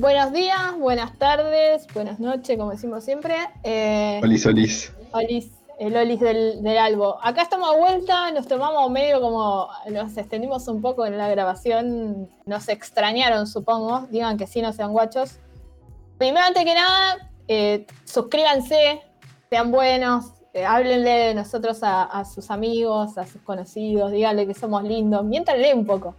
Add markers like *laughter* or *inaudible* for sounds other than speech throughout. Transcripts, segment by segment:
Buenos días, buenas tardes, buenas noches, como decimos siempre. Eh, olis, olis. Olis, el olis del, del, albo. Acá estamos a vuelta, nos tomamos medio como, nos extendimos un poco en la grabación, nos extrañaron, supongo. Digan que sí, no sean guachos. Primero, antes que nada, eh, suscríbanse, sean buenos, eh, háblenle de nosotros a, sus amigos, a sus conocidos, díganle que somos lindos, miéntanle un poco.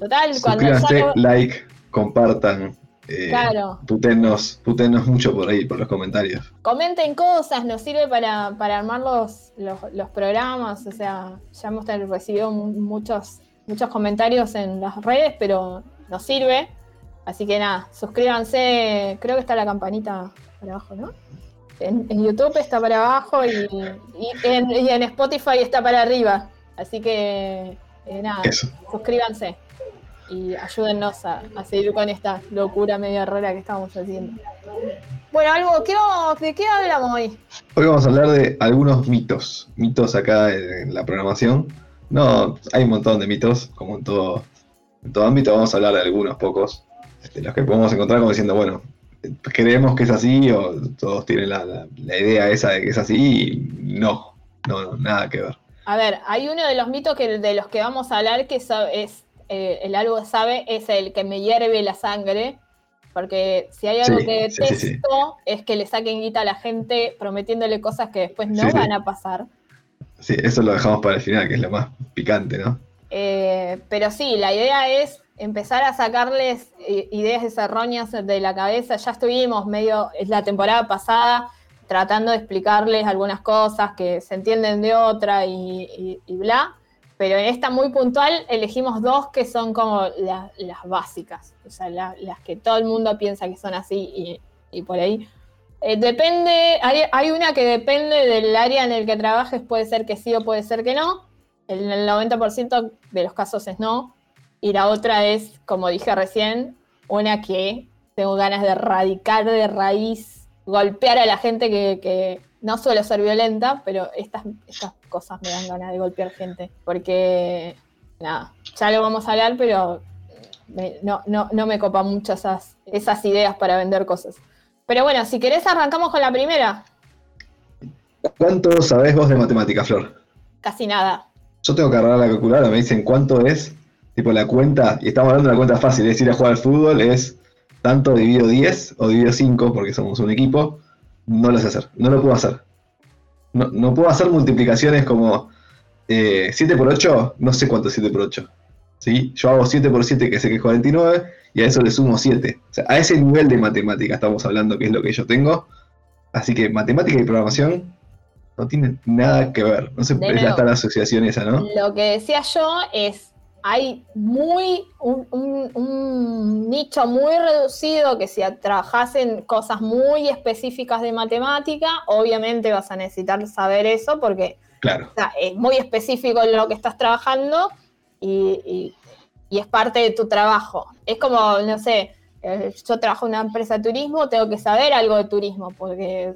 Total, cuando like, compartan. Eh, claro. Putenos, mucho por ahí, por los comentarios. Comenten cosas, nos sirve para, armar los, los, programas. O sea, ya hemos recibido muchos, muchos comentarios en las redes, pero nos sirve. Así que nada, suscríbanse. Creo que está la campanita para abajo, ¿no? En, YouTube está para abajo y, en, Spotify está para arriba. Así que eh, nada, suscríbanse y ayúdennos a, seguir con esta locura media rara que estamos haciendo. Bueno, algo, ¿qué ¿de qué hablamos hoy? Hoy vamos a hablar de algunos mitos, mitos acá en la programación. No, hay un montón de mitos, como en todo, en todo ámbito, vamos a hablar de algunos pocos, de este, los que podemos encontrar como diciendo, bueno, creemos que es así o todos tienen la, idea esa de que es así y no, no, nada que ver. A ver, hay uno de los mitos que, de los que vamos a hablar que es, eh, el algo sabe, es el que me hierve la sangre, porque si hay algo que detesto es que le saquen guita a la gente prometiéndole cosas que después no van a pasar. Sí, eso lo dejamos para el final, que es lo más picante, ¿no? Eh, pero sí, la idea es empezar a sacarles eh, ideas erróneas de la cabeza. Ya estuvimos medio, es la temporada pasada, tratando de explicarles algunas cosas que se entienden de otra y, bla. Pero en esta muy puntual elegimos dos que son como las básicas, o sea, las que todo el mundo piensa que son así y, por ahí. Eh, depende, hay, una que depende del área en el que trabajes, puede ser que sí o puede ser que no. En el 90% de los casos es no. Y la otra es, como dije recién, una que tengo ganas de erradicar de raíz, golpear a la gente que, no suele ser violenta, pero estas, estas cosas me dan ganas de golpear gente. Porque, nada, ya lo vamos a hablar, pero no, no, me copa mucho esas, esas ideas para vender cosas. Pero bueno, si querés arrancamos con la primera. ¿Cuánto sabés vos de matemática, Flor? Casi nada. Yo tengo que agarrar la calculadora, me dicen cuánto es Tipo la cuenta, y estamos hablando de una cuenta fácil, es ir a jugar al fútbol, es tanto dividido 10 o dividido 5, porque somos un equipo, no lo sé hacer, no lo puedo hacer. No, puedo hacer multiplicaciones como 7 eh, por 8, no sé cuánto es 7 por 8. ¿sí? Yo hago 7 por 7, que sé que es 49, y a eso le sumo 7. O sea, a ese nivel de matemática estamos hablando, que es lo que yo tengo. Así que matemática y programación no tienen nada que ver. No se puede estar la asociación esa, ¿no? Lo que decía yo es hay muy un, nicho muy reducido que si trabajas en cosas muy específicas de matemática, obviamente vas a necesitar saber eso porque es muy específico en lo que estás trabajando y, es parte de tu trabajo. Es como, no sé, eh, yo trabajo en una empresa de turismo, tengo que saber algo de turismo porque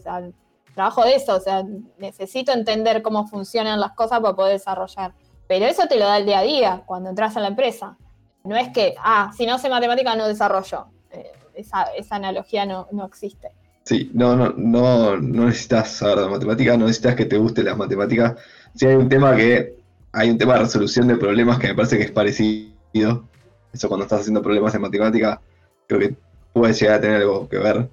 trabajo de eso, o sea, necesito entender cómo funcionan las cosas para poder desarrollar. Pero eso te lo da el día a día cuando entras a la empresa. No es que, ah, si no sé matemática no desarrollo. Eh, esa, analogía no, existe. Sí, no, no, no, no necesitas saber de matemática, no necesitas que te guste las matemáticas. Si hay un tema que, hay un tema de resolución de problemas que me parece que es parecido. Eso cuando estás haciendo problemas de matemática, creo que puede llegar a tener algo que ver,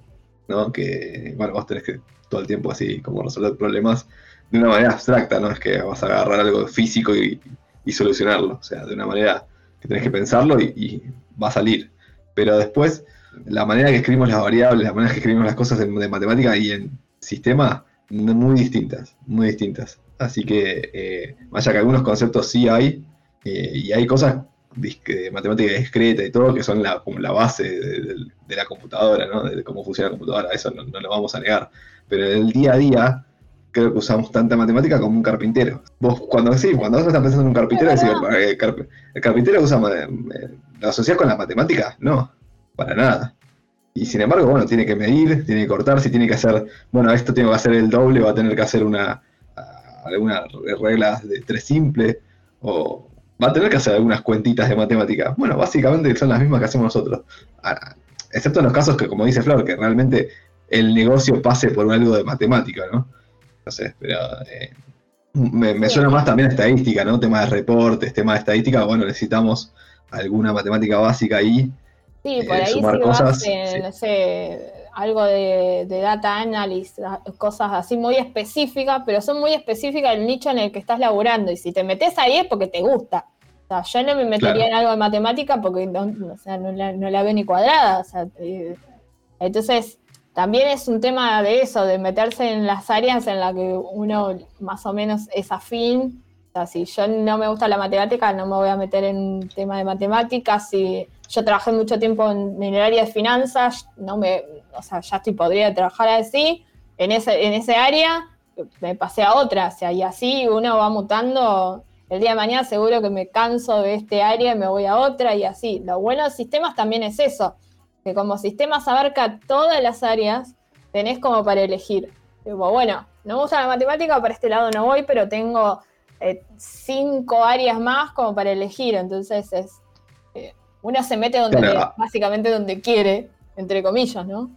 ¿no? Que, bueno, vos tenés que todo el tiempo así como resolver problemas de una manera abstracta, no es que vas a agarrar algo físico y, solucionarlo, o sea, de una manera que tenés que pensarlo y, va a salir. Pero después, la manera que escribimos las variables, la manera que escribimos las cosas de, matemática y en sistema, muy distintas, muy distintas. Así que, eh, vaya que algunos conceptos sí hay, eh, y hay cosas de matemática discreta y todo que son la, la base de, la computadora, ¿no? de cómo funciona la computadora, eso no, no, lo vamos a negar. Pero en el día a día, creo que usamos tanta matemática como un carpintero. Vos, cuando sí, cuando vos estás pensando en un carpintero, decís, eh, el, carpintero usa, eh, ¿lo asocias con la matemática? No, para nada. Y sin embargo, bueno, tiene que medir, tiene que cortar, si tiene que hacer, bueno, esto tiene que hacer el doble, va a tener que hacer una alguna regla de tres simple, o va a tener que hacer algunas cuentitas de matemática. Bueno, básicamente son las mismas que hacemos nosotros. excepto en los casos que, como dice Flor, que realmente el negocio pase por algo de matemática, ¿no? No sé, pero eh, me, suena más también a estadística, ¿no? Tema de reportes, tema de estadística, bueno, necesitamos alguna matemática básica ahí. Sí, por eh, ahí sumar cosas, no sé, algo de, data analysis, cosas así muy específicas, pero son muy específicas del nicho en el que estás laburando. Y si te metes ahí es porque te gusta. O sea, yo no me metería en algo de matemática porque no, la, veo ni cuadrada. O sea, eh, entonces, también es un tema de eso, de meterse en las áreas en las que uno más o menos es afín. O sea, si yo no me gusta la matemática, no me voy a meter en un tema de matemáticas. Si yo trabajé mucho tiempo en, el área de finanzas, no me, o sea, ya estoy podría trabajar así, en ese, en ese área, me pasé a otra, o sea, y así uno va mutando. El día de mañana seguro que me canso de este área y me voy a otra y así. Lo bueno de sistemas también es eso, que como sistemas abarca todas las áreas, tenés como para elegir. bueno, no me gusta la matemática, para este lado no voy, pero tengo eh, cinco áreas más como para elegir, entonces es uno se mete donde ah. básicamente donde quiere, entre comillas, ¿no?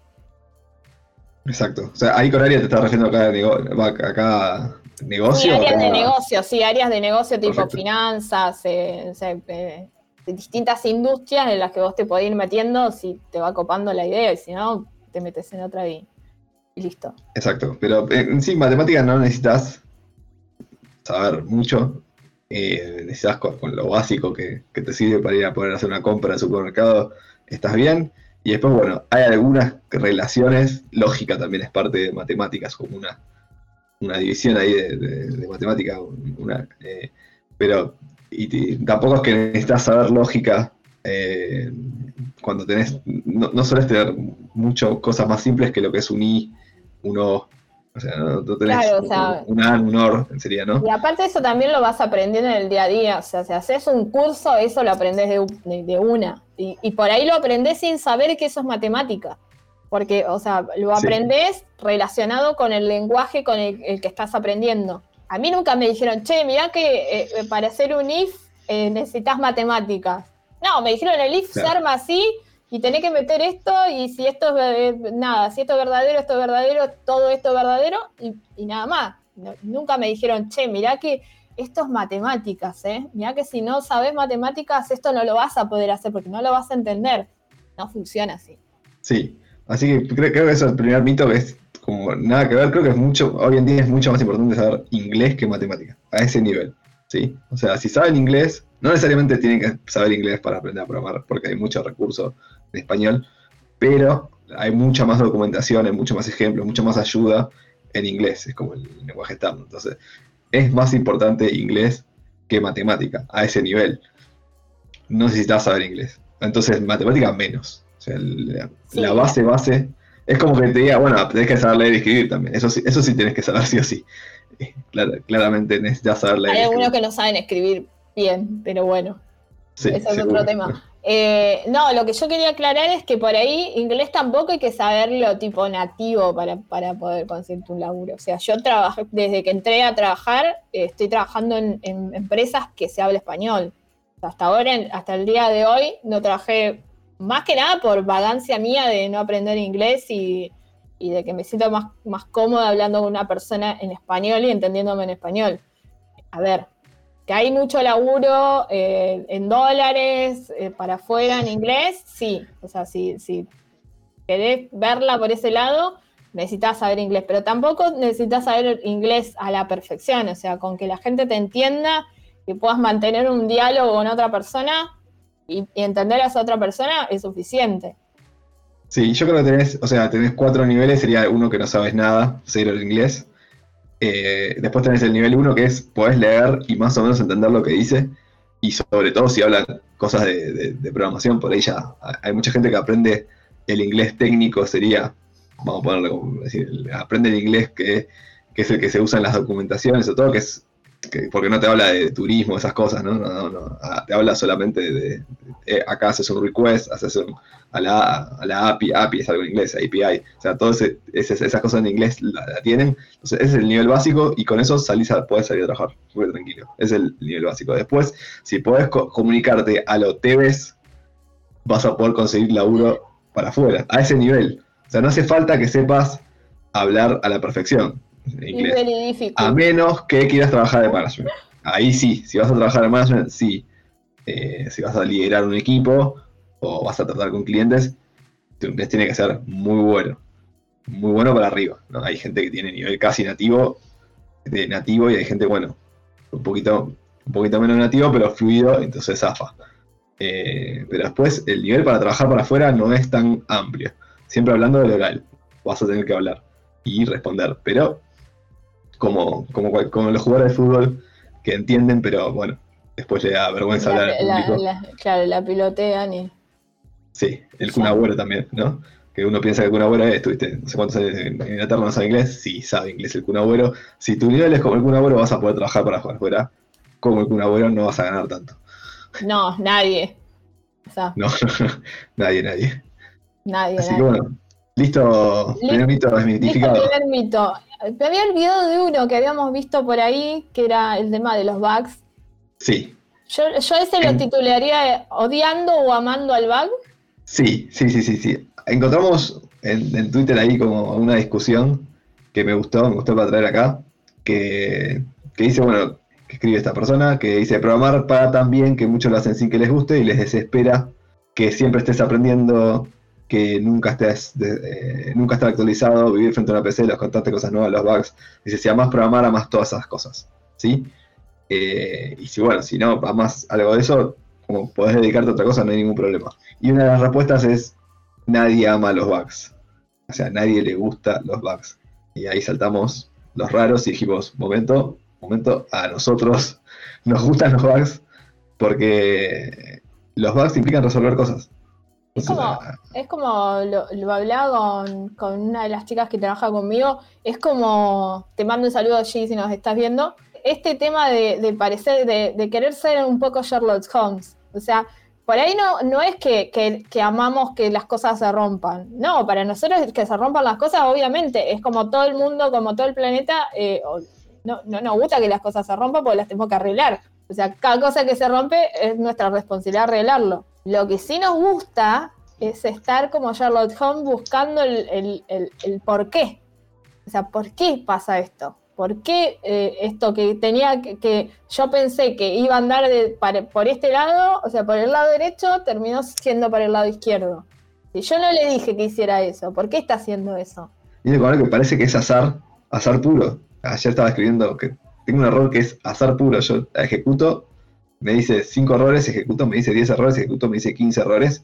Exacto. O sea, ahí con áreas te estás refiriendo acá, de acá negocio. Sí, áreas de negocio, sí, áreas de negocio tipo finanzas, eh, eh, distintas industrias en las que vos te podés ir metiendo si te va copando la idea y si no, te metes en otra y, listo. Exacto, pero eh, en sí, matemáticas no necesitas saber mucho, eh, necesitas con, lo básico que, te sirve para ir a poder hacer una compra al supermercado, estás bien. Y después, bueno, hay algunas relaciones, lógica también es parte de matemáticas, como una, una división ahí de, de, matemática, una, eh, pero y, tampoco es que necesitas saber lógica eh, cuando tenés, no, no sueles tener mucho cosas más simples que lo que es un I, un O, o sea, no, tenés claro, o sea, un, un sería, ¿no? Y aparte eso también lo vas aprendiendo en el día a día. O sea, si haces un curso, eso lo aprendes de, una. Y, por ahí lo aprendes sin saber que eso es matemática. Porque, o sea, lo aprendes relacionado con el lenguaje con el, que estás aprendiendo. A mí nunca me dijeron, che, mira que eh, para hacer un if eh, necesitas matemáticas. No, me dijeron el if se arma así y tenés que meter esto y si esto es nada, si esto es verdadero, esto es verdadero, todo esto es verdadero y, nada más. nunca me dijeron, che, mirá que esto es matemáticas, ¿eh? Mirá que si no sabes matemáticas, esto no lo vas a poder hacer porque no lo vas a entender. No funciona así. Sí, así que creo, que eso es el primer mito que es como nada que ver, creo que es mucho, hoy en día es mucho más importante saber inglés que matemática, a ese nivel, ¿sí? O sea, si saben inglés, no necesariamente tienen que saber inglés para aprender a programar, porque hay muchos recursos en español, pero hay mucha más documentación, hay mucho más ejemplos, mucha más ayuda en inglés, es como el lenguaje estándar. Entonces, es más importante inglés que matemática, a ese nivel. No necesitas saber inglés. Entonces, matemática menos. O sea, la, base, base, es como que te diga, bueno, tenés que saber leer y escribir también. Eso sí, eso sí tienes que saber sí o sí. *laughs* claramente necesitas saber leer. Hay algunos que no saben escribir bien, pero bueno. ese es otro tema. Eh, no, lo que yo quería aclarar es que por ahí inglés tampoco hay que saberlo tipo nativo para, poder conseguir un laburo. O sea, yo trabajé, desde que entré a trabajar, estoy trabajando en, empresas que se habla español. Hasta ahora, hasta el día de hoy, no trabajé más que nada por vagancia mía de no aprender inglés y, de que me siento más, más cómoda hablando con una persona en español y entendiéndome en español. A ver, que hay mucho laburo eh, en dólares, eh, para afuera en inglés, sí. O sea, si, si querés verla por ese lado, necesitas saber inglés, pero tampoco necesitas saber inglés a la perfección, o sea, con que la gente te entienda, que puedas mantener un diálogo con otra persona y, entender a esa otra persona es suficiente. Sí, yo creo que tenés, o sea, tenés cuatro niveles, sería uno que no sabes nada, cero el inglés, eh, después tenés el nivel 1 que es podés leer y más o menos entender lo que dice. Y sobre todo si hablan cosas de, programación, por ahí ya hay mucha gente que aprende el inglés técnico, sería, vamos a ponerlo como decir, aprende el inglés que, que es el que se usa en las documentaciones o todo, que es porque no te habla de turismo, esas cosas, ¿no? no, no, ah, te habla solamente de, eh, acá haces un request, haces un, a, la, a la API, API es algo en inglés, API, o sea, todas esas cosas en inglés la, tienen, entonces ese es el nivel básico y con eso salís a, puedes salir a trabajar, muy tranquilo, es el nivel básico. Después, si puedes comunicarte a lo TVs, vas a poder conseguir laburo para afuera, a ese nivel. O sea, no hace falta que sepas hablar a la perfección inglés. A menos que quieras trabajar de management. Ahí sí, si vas a trabajar de management, sí. Eh, si vas a liderar un equipo o vas a tratar con clientes, tu inglés tiene que ser muy bueno. Muy bueno para arriba. ¿no? Hay gente que tiene nivel casi nativo, de nativo, y hay gente, bueno, un poquito, un poquito menos nativo, pero fluido, entonces zafa. Eh, pero después el nivel para trabajar para afuera no es tan amplio. Siempre hablando de oral, vas a tener que hablar y responder. Pero como, como, los jugadores de fútbol que entienden, pero bueno, después le da vergüenza hablar al público. claro, la pilotean y... Sí, el Kun también, ¿no? Que uno piensa que el Kun Agüero es, estuviste no sé cuántos años en Inglaterra, no sabe inglés, sí sabe inglés el Kun Si tu nivel es como el Kun vas a poder trabajar para jugar fuera. Como el Kun no vas a ganar tanto. No, nadie. no, *laughs* nadie, nadie. Nadie. Así que bueno, listo, primer mito desmitificado. Listo, primer mito. Me había olvidado de uno que habíamos visto por ahí, que era el tema de los bugs. Sí. Yo, yo ese lo titularía odiando o amando al bug. Sí, sí, sí, sí, sí. Encontramos en, Twitter ahí como una discusión que me gustó, me gustó para traer acá, que, que dice, bueno, que escribe esta persona, que dice, programar para tan bien que muchos lo hacen sin que les guste y les desespera que siempre estés aprendiendo, que nunca estés, eh, nunca estar actualizado, vivir frente a una PC, las constantes cosas nuevas, los bugs. Dice, si amas programar, amas todas esas cosas, ¿sí? Eh, y si, bueno, si no amas algo de eso, como podés dedicarte a otra cosa, no hay ningún problema. Y una de las respuestas es, nadie ama los bugs. O sea, nadie le gusta los bugs. Y ahí saltamos los raros y dijimos, momento, momento, a nosotros *laughs* nos gustan los bugs porque los bugs implican resolver cosas. Es como, lo, hablaba con, una de las chicas que trabaja conmigo, es como, te mando un saludo allí si nos estás viendo, este tema de, parecer, de, querer ser un poco Sherlock Holmes. O sea, por ahí no, no es que, amamos que las cosas se rompan. No, para nosotros que se rompan las cosas, obviamente, es como todo el mundo, como todo el planeta, eh, no, no nos gusta que las cosas se rompan porque las tenemos que arreglar. O sea, cada cosa que se rompe es nuestra responsabilidad arreglarlo. Lo que sí nos gusta es estar como Charlotte Holmes buscando el, por qué. O sea, ¿por qué pasa esto? ¿Por qué eh, esto que tenía que, yo pensé que iba a andar por este lado, o sea, por el lado derecho, terminó siendo por el lado izquierdo? Si yo no le dije que hiciera eso, ¿por qué está haciendo eso? Y que parece que es azar, azar puro ayer estaba escribiendo que tengo un error que es azar puro. Yo ejecuto, me dice 5 errores, ejecuto, me dice 10 errores, ejecuto, me dice 15 errores.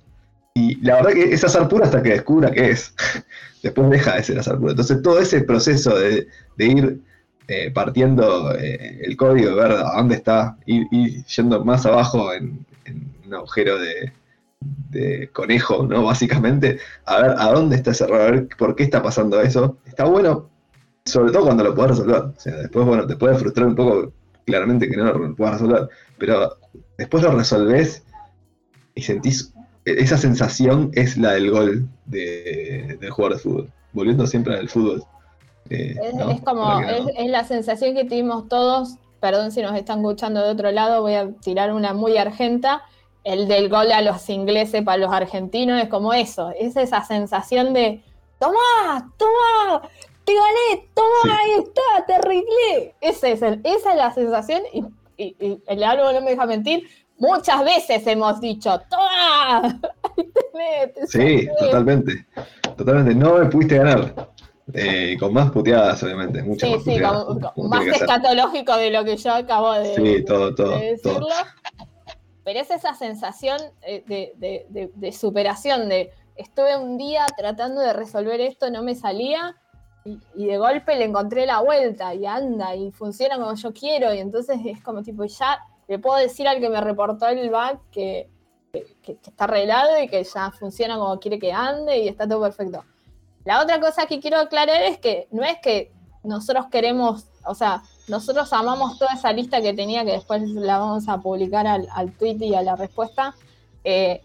Y la verdad que es azar puro hasta que descubra qué es. *laughs* Después deja de ser azar puro. Entonces todo ese proceso de, ir eh, partiendo eh, el código, ver a dónde está, ir, yendo más abajo en, un agujero de, de, conejo, ¿no? Básicamente, a ver a dónde está ese error, a ver por qué está pasando eso. Está bueno sobre todo cuando lo puedes resolver. O sea, después, bueno, te puede frustrar un poco, claramente, que no lo puedas resolver. Pero después lo resolvés y sentís. Esa sensación es la del gol de, del jugador de fútbol. Volviendo siempre al fútbol. Eh, es, como, es, la sensación que tuvimos todos. Perdón si nos están escuchando de otro lado, voy a tirar una muy argenta. El del gol a los ingleses para los argentinos es como eso. Es esa sensación de. ¡Toma! ¡Toma! Te gané, toma, ahí está, te arreglé. Ese es el, esa es la sensación y, el árbol no me deja mentir. Muchas veces hemos dicho, toma, *laughs* Sí, totalmente, totalmente. No me pudiste ganar. Eh, con más puteadas, obviamente. Muchas sí, sí, más escatológico de lo que yo acabo de, sí, todo, todo, decirlo. Pero es esa sensación eh, de, de superación, de estuve un día tratando de resolver esto, no me salía, y, de golpe le encontré la vuelta y anda y funciona como yo quiero y entonces es como tipo, ya le puedo decir al que me reportó el bug que, está arreglado y que ya funciona como quiere que ande y está todo perfecto. La otra cosa que quiero aclarar es que no es que nosotros queremos, o sea, nosotros amamos toda esa lista que tenía, que después la vamos a publicar al, tweet y a la respuesta. Eh,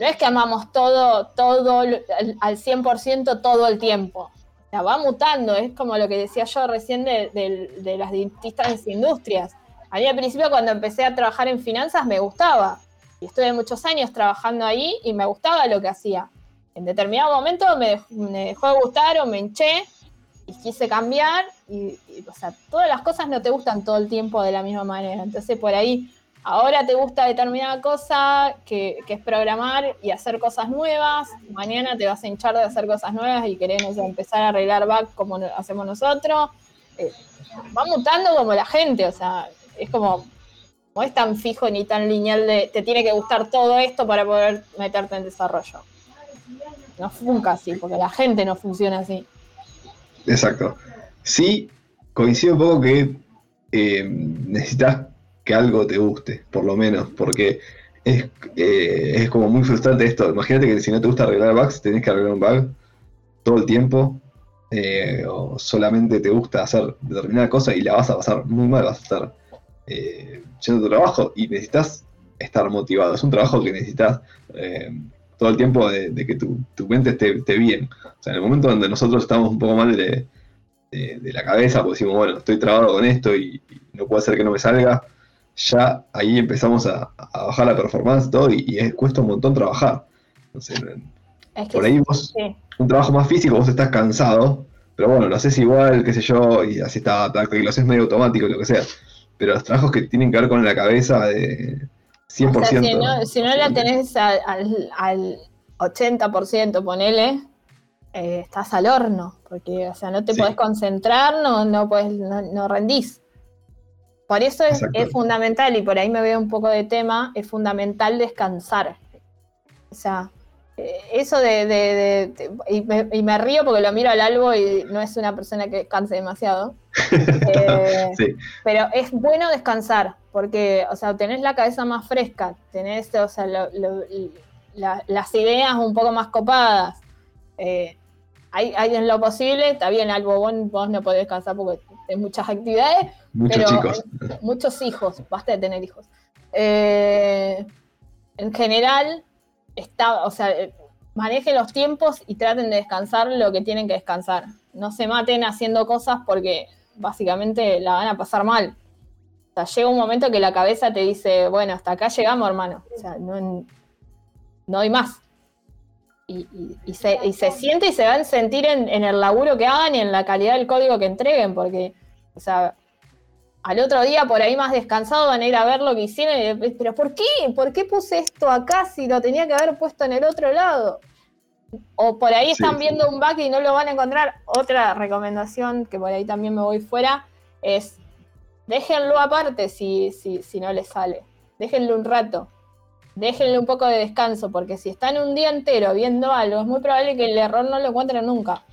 no es que amamos todo, todo al 100% todo el tiempo la va mutando, es como lo que decía yo recién de, las distintas industrias. A mí al principio cuando empecé a trabajar en finanzas me gustaba, y estuve muchos años trabajando ahí y me gustaba lo que hacía. en determinado momento me, dejó de gustar o me hinché y quise cambiar y, o sea, todas las cosas no te gustan todo el tiempo de la misma manera. Entonces por ahí ahora te gusta determinada cosa que, es programar y hacer cosas nuevas, mañana te vas a hinchar de hacer cosas nuevas y queremos empezar a arreglar back como hacemos nosotros. Eh, va mutando como la gente, o sea, es como, no es tan fijo ni tan lineal de te tiene que gustar todo esto para poder meterte en desarrollo. No funciona así, porque la gente no funciona así. Exacto. Sí, coincido un poco que eh, necesitas que algo te guste, por lo menos, porque es, eh, es como muy frustrante esto. Imagínate que si no te gusta arreglar bugs, tenés que arreglar un bug todo el tiempo, eh, o solamente te gusta hacer determinada cosa y la vas a pasar muy mal, vas a estar eh, tu trabajo y necesitas estar motivado. Es un trabajo que necesitas eh, todo el tiempo de, que tu, mente esté, bien. O sea, en el momento donde nosotros estamos un poco mal de, la cabeza, pues decimos, bueno, estoy trabado con esto y, no puede ser que no me salga, ya ahí empezamos a, bajar la performance todo y, cuesta un montón trabajar. por ahí vos, un trabajo más físico, vos estás cansado, pero bueno, lo haces igual, qué sé yo, y así está, y lo haces medio automático, lo que sea. Pero los trabajos que tienen que ver con la cabeza de 100%. si, no, la tenés al, al 80%, ponele, eh, estás al horno, porque, o sea, no te podés concentrar, no, no, podés, no, rendís. Por eso es, fundamental, y por ahí me veo un poco de tema, es fundamental descansar. O sea, eh, eso de, y, me, río porque lo miro al albo y no es una persona que descanse demasiado. *laughs* Eh, pero es bueno descansar, porque, o sea, tenés la cabeza más fresca, tenés, o sea, las ideas un poco más copadas. Eh, hay, en lo posible, está bien, algo vos, no podés descansar porque muchas actividades, muchos chicos. *laughs* muchos hijos, basta de tener hijos. en general, está, o sea, manejen los tiempos y traten de descansar lo que tienen que descansar. No se maten haciendo cosas porque básicamente la van a pasar mal. O sea, llega un momento que la cabeza te dice, bueno, hasta acá llegamos, hermano. O sea, no, no hay más. Y, se, siente y se van a sentir en, en, el laburo que hagan y en la calidad del código que entreguen, porque, o sea, al otro día por ahí más descansado van a ir a ver lo que hicieron y pero ¿por qué? ¿Por qué puse esto acá si lo tenía que haber puesto en el otro lado? O por ahí están viendo un bug y no lo van a encontrar. Otra recomendación, que por ahí también me voy fuera, es déjenlo aparte si, si, si no les sale. Déjenlo un rato. Déjenle un poco de descanso, porque si están un día entero viendo algo, es muy probable que el error no lo encuentren nunca.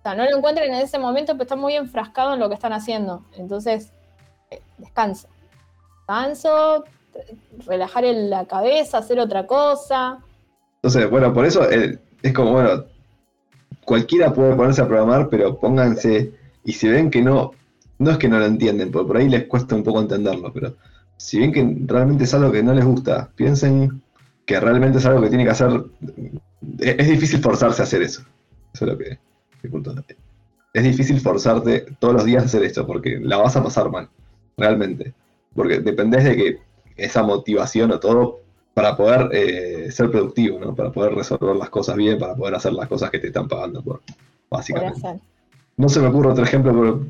O sea, no lo encuentren en ese momento, pero están muy enfrascados en lo que están haciendo. Entonces, descanso. Descanso, relajar la cabeza, hacer otra cosa. Entonces, bueno, por eso eh, es como, bueno, cualquiera puede ponerse a programar, pero pónganse, y si ven que no, no es que no lo entienden, porque por ahí les cuesta un poco entenderlo, pero si ven que realmente es algo que no les gusta, piensen que realmente es algo que tiene que hacer. Es, difícil forzarse a hacer eso. Eso es lo que. Es difícil forzarte todos los días a hacer esto, porque la vas a pasar mal realmente. Porque dependés de que esa motivación o todo para poder eh, ser productivo, ¿no? Para poder resolver las cosas bien, para poder hacer las cosas que te están pagando por, básicamente. No se me ocurre otro ejemplo, pero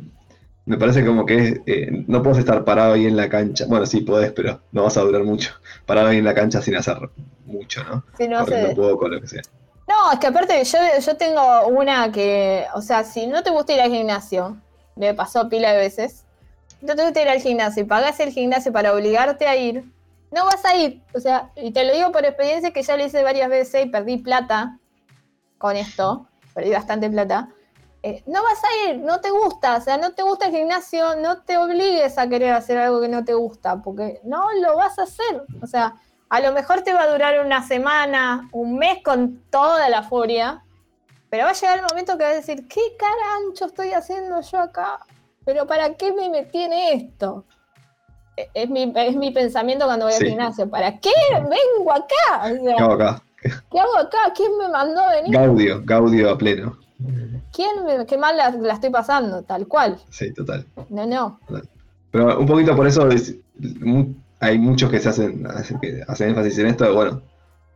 me parece como que eh, no puedes estar parado ahí en la cancha. Bueno, sí podés, pero no vas a durar mucho. Parado ahí en la cancha sin hacer mucho, ¿no? Sí, no poco, lo que sea. No, es que aparte yo, yo tengo una que, o sea, si no te gusta ir al gimnasio, me pasó pila de veces, no te gusta ir al gimnasio y pagas el gimnasio para obligarte a ir, no vas a ir. O sea, y te lo digo por experiencia que ya lo hice varias veces y perdí plata con esto, perdí bastante plata. Eh, no vas a ir, no te gusta, o sea, no te gusta el gimnasio, no te obligues a querer hacer algo que no te gusta, porque no lo vas a hacer. O sea, a lo mejor te va a durar una semana, un mes con toda la furia, pero va a llegar el momento que vas a decir, ¿qué carancho estoy haciendo yo acá? pero ¿para qué me metí en esto? E, es mi, es mi pensamiento cuando voy al gimnasio. ¿Para qué vengo acá? ¿Qué hago acá? ¿Qué hago acá? ¿Quién me mandó a venir? Gaudio, Gaudio a pleno. ¿Quién me, qué mal la, estoy pasando? Tal cual. Sí, total. No, no. Pero un poquito por eso hay muchos que se hacen, que hacen énfasis en esto. Bueno,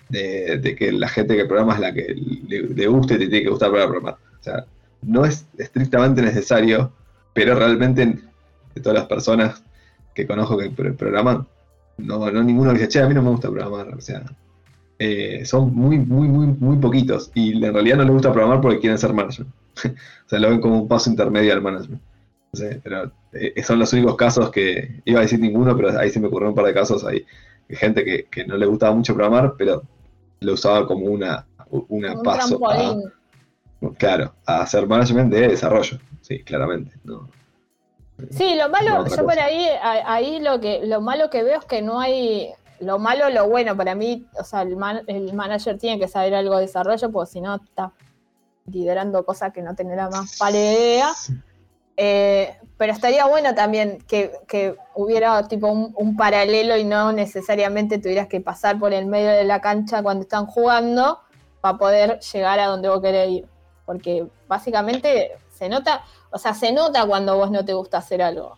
de, que la gente que programa es la que le, guste y te tiene que gustar para programar. O sea, no es estrictamente necesario, pero realmente de todas las personas que conozco que programan, no, no ninguno dice, che, a mí no me gusta programar. O sea, eh, son muy, muy, muy, muy poquitos. Y en realidad no les gusta programar porque quieren ser management. *laughs* o sea, lo ven como un paso intermedio al management. Eh, son los únicos casos que, iba a decir ninguno, pero ahí se me ocurrió un par de casos. Hay gente que, que no le gustaba mucho programar, pero lo usaba como una, una paso a, claro, a hacer management de desarrollo, sí, claramente. No, sí, lo malo, yo por ahí, ahí lo que, lo malo que veo es que no hay, lo malo, lo bueno, para mí, o sea, el, el manager tiene que saber algo de desarrollo, porque si no está liderando cosas que no tendrá más pálida idea. Eh, pero estaría bueno también que, hubiera tipo un, paralelo y no necesariamente tuvieras que pasar por el medio de la cancha cuando están jugando para poder llegar a donde vos querés ir. Porque básicamente se nota, o sea, se nota cuando vos no te gusta hacer algo.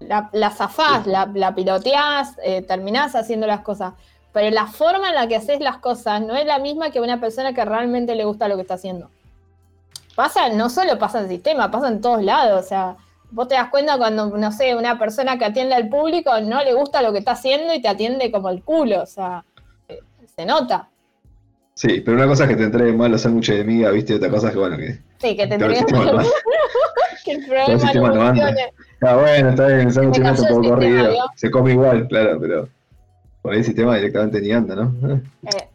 La, la zafás, la, la, piloteás, eh, terminás haciendo las cosas. Pero la forma en la que haces las cosas no es la misma que una persona que realmente le gusta lo que está haciendo pasa, no solo pasa en el sistema, pasa en todos lados. O sea, vos te das cuenta cuando, no sé, una persona que atiende al público no le gusta lo que está haciendo y te atiende como el culo. O sea, eh, se nota. Sí, pero una cosa es que te entregue mal los sándwiches de miga, ¿viste? Otra cosa es que, bueno, que. Sí, que te entregue mal. *laughs* que el programa no, no anda. Ah, bueno, está bien, el sándwich es un poco corrido. Se come igual, claro, pero. Por ahí el sistema directamente ni anda, ¿no? Eh,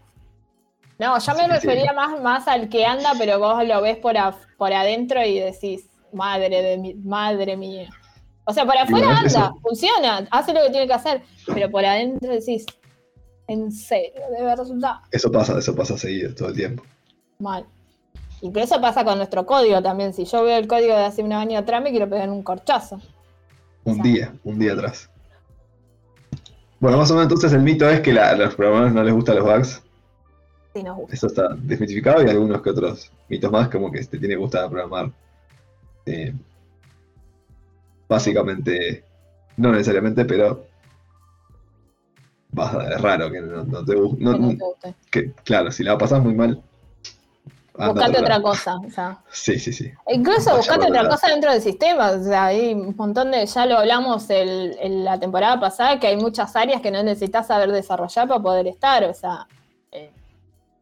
no, yo me refería más, más al que anda, pero vos lo ves por, por adentro y decís, madre de mi, madre mía. O sea, por afuera anda, funciona, hace lo que tiene que hacer, pero por adentro decís, en serio, de verdad. Eso pasa, eso pasa seguido, todo el tiempo. Mal. Y que eso pasa con nuestro código también. Si yo veo el código de hace un año atrás, me quiero pegar un corchazo. Un día, un día atrás. Bueno, más o menos entonces el mito es que a los programadores no les gustan los bugs. Eso está desmitificado y algunos que otros mitos más, como que te tiene que gustar programar. Eh, básicamente, no necesariamente, pero es raro que no, te, guste. claro, si la pasas muy mal. Buscate otra cosa. O sea. Sí, sí, sí. Incluso buscate otra cosa dentro del sistema. O sea, hay un montón de. Ya lo hablamos en la temporada pasada, que hay muchas áreas que no necesitas saber desarrollar para poder estar. O sea,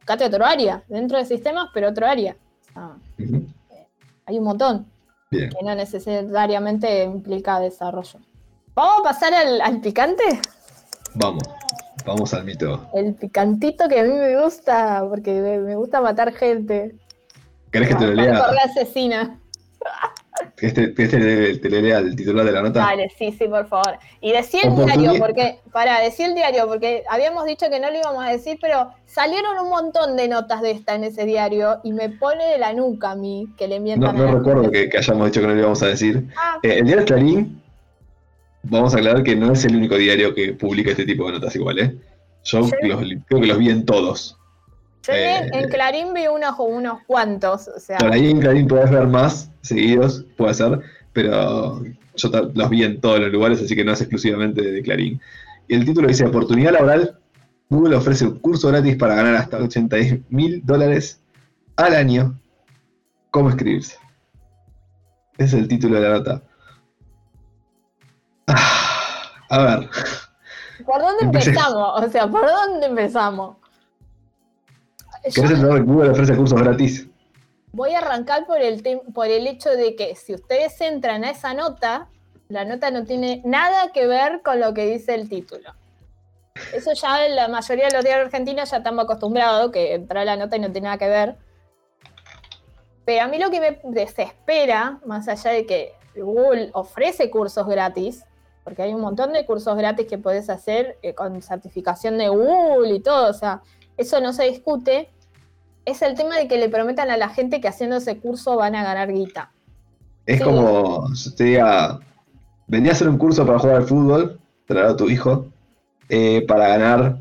buscate otro área, dentro de sistemas, pero otro área. Hay un montón que no necesariamente implica desarrollo. ¿Vamos a pasar al, picante? Vamos, vamos al mito. El picantito que a mí me gusta, porque me, gusta matar gente. ¿Querés que te lo lea? la asesina. Este, este te lea el titular de la nota? Dale, sí, sí, por favor. Y decía el diario, porque, para, decía el diario, porque habíamos dicho que no lo íbamos a decir, pero salieron un montón de notas de esta en ese diario y me pone de la nuca a mí que le mientan. No, no recuerdo que, hayamos dicho que no lo íbamos a decir. Ah. Eh, el diario Clarín, vamos a aclarar que no es el único diario que publica este tipo de notas igual, ¿eh? Yo creo que los vi en todos. Yo en eh, Clarín vi unos, unos cuantos. O sea. Por ahí en Clarín puedes ver más seguidos, puede ser, pero yo los vi en todos los lugares, así que no es exclusivamente de Clarín. Y el título dice: Oportunidad laboral. Google ofrece un curso gratis para ganar hasta 80 mil dólares al año. ¿Cómo escribirse? Ese es el título de la nota. Ah, a ver. ¿Por dónde empezamos? O sea, ¿por dónde empezamos? ¿Querés entender que Google ofrece cursos gratis? Voy a arrancar por el, por el hecho de que si ustedes entran a esa nota, la nota no tiene nada que ver con lo que dice el título. Eso ya la mayoría de los diarios argentinos ya estamos acostumbrados, que entra la nota y no tiene nada que ver. Pero a mí lo que me desespera, más allá de que Google ofrece cursos gratis, porque hay un montón de cursos gratis que puedes hacer eh, con certificación de Google y todo, o sea, eso no se discute, es el tema de que le prometan a la gente que haciendo ese curso van a ganar guita. Es como si te diga, vendí a hacer un curso para jugar al fútbol, traer a tu hijo, eh, para ganar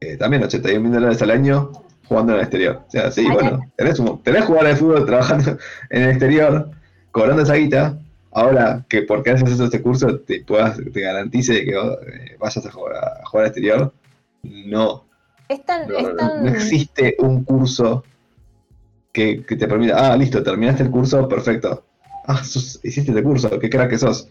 eh, también 81 mil dólares al año jugando en el exterior. O sea, sí, bueno, tenés, tenés jugar al fútbol trabajando *laughs* en el exterior, cobrando esa guita, ahora que porque haces este curso te, puedas, te garantice que eh, vayas a jugar, a jugar al exterior, no, Es tan, No, es tan- no existe un curso que, que te permita, ah, listo, terminaste el curso, perfecto. Ah, sos- hiciste este curso, qué crack que sos.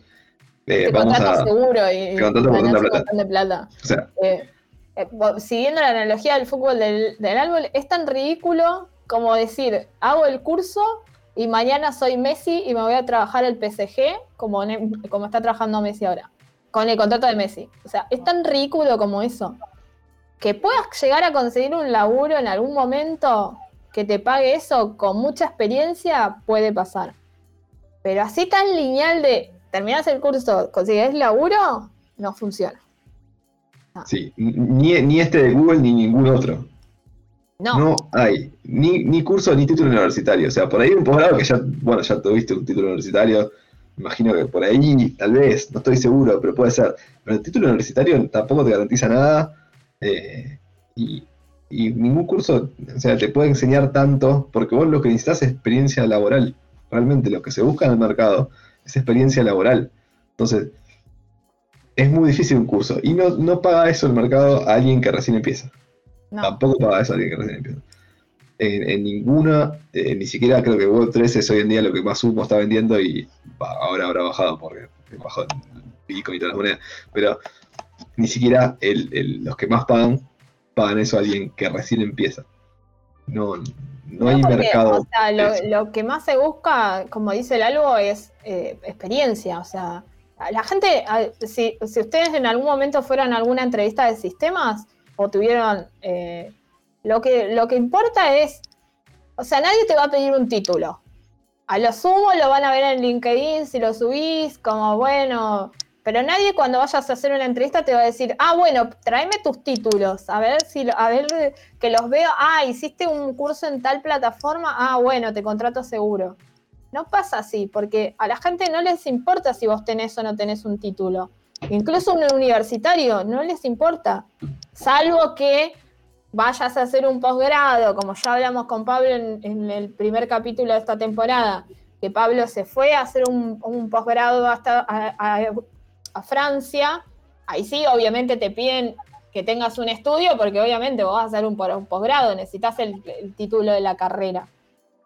Eh, te vamos contrato a. seguro y, te contrato y por ganás tanta un plata. montón de plata. O sea, Eh, eh, siguiendo la analogía del fútbol del, del árbol, es tan ridículo como decir, hago el curso y mañana soy Messi y me voy a trabajar el PSG como está trabajando Messi ahora, con el contrato de Messi. O sea, es tan ridículo como eso. Que puedas llegar a conseguir un laburo en algún momento que te pague eso con mucha experiencia, puede pasar. Pero así tan lineal de terminas el curso, consigues laburo, no funciona. sí, ni, ni este de Google ni ningún otro. No. No hay ni, ni curso ni título universitario. O sea, por ahí un posgrado que ya, bueno, ya tuviste un título universitario. Imagino que por ahí, tal vez, no estoy seguro, pero puede ser. Pero el título universitario tampoco te garantiza nada. Eh, y, y ningún curso, o sea, te puede enseñar tanto, porque vos lo que necesitas es experiencia laboral. Realmente lo que se busca en el mercado es experiencia laboral. Entonces, es muy difícil un curso. Y no, no paga eso el mercado a alguien que recién empieza. No. Tampoco paga eso alguien que recién empieza. En, en ninguna, eh, ni siquiera creo que Web3 es hoy en día lo que más humo está vendiendo y bah, ahora habrá bajado porque bajó el Bitcoin y todas las monedas. Pero ni siquiera el- el- los que más pagan, pagan eso a alguien que recién empieza. No, no, hay porque, mercado. O sea, lo, que más se busca, como dice el algo, es eh, experiencia. O sea, la gente, si, si ustedes en algún momento fueron a alguna entrevista de sistemas o tuvieron. eh, lo, que, lo que importa es. O sea, nadie te va a pedir un título. A lo sumo lo van a ver en LinkedIn si lo subís, como bueno. Pero nadie cuando vayas a hacer una entrevista te va a decir, ah, bueno, tráeme tus títulos, a ver si a ver que los veo, ah, hiciste un curso en tal plataforma, ah, bueno, te contrato seguro. No pasa así, porque a la gente no les importa si vos tenés o no tenés un título. Incluso un universitario, no les importa. Salvo que vayas a hacer un posgrado, como ya hablamos con Pablo en, el primer capítulo de esta temporada, que Pablo se fue a hacer un, posgrado hasta a Francia. Ahí sí, obviamente te piden que tengas un estudio, porque obviamente vos vas a hacer un, posgrado, necesitas el, el título de la carrera.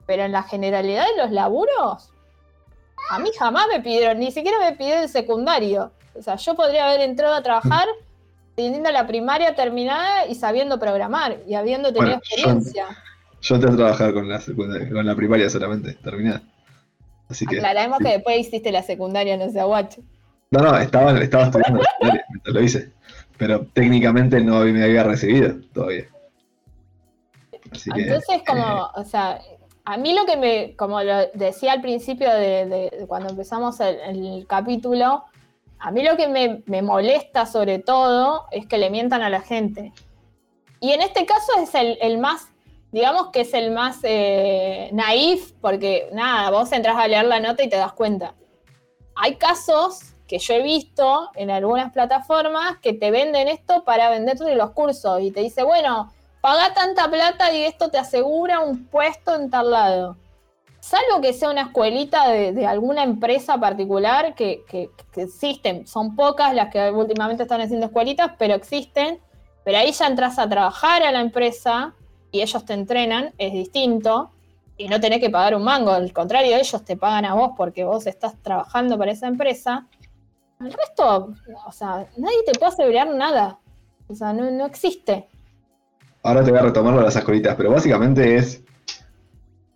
Pero en la generalidad de los laburos, a mí jamás me pidieron, ni siquiera me pidieron el secundario. O sea, yo podría haber entrado a trabajar teniendo la primaria terminada y sabiendo programar y habiendo tenido Bueno, yo- experiencia. Yo entré a trabajar con la, con la primaria solamente, terminada. Así que. Aclaremos que después hiciste la secundaria, no sé, guacho. No, no, estaba, estaba estudiando lo hice. Pero técnicamente no me había recibido todavía. Así que, Entonces, como, eh, o sea, a mí lo que me, como lo decía al principio de, de- de cuando empezamos el, el capítulo, a mí lo que me, me molesta sobre todo es que le mientan a la gente. Y en este caso es el, el más, digamos que es el más eh, naif, porque nada, vos entras a leer la nota y te das cuenta. Hay casos que yo he visto en algunas plataformas que te venden esto para venderte los cursos y te dice, bueno, paga tanta plata y esto te asegura un puesto en tal lado. Salvo que sea una escuelita de, alguna empresa particular que- que existen, son pocas las que últimamente están haciendo escuelitas, pero existen, pero ahí ya entras a trabajar a la empresa y ellos te entrenan, es distinto, y no tenés que pagar un mango, al contrario, ellos te pagan a vos porque vos estás trabajando para esa empresa. El resto, o sea, nadie te puede asegurar nada. O sea, no, no existe. ahora te voy a retomarlo a las escuelitas, pero básicamente es.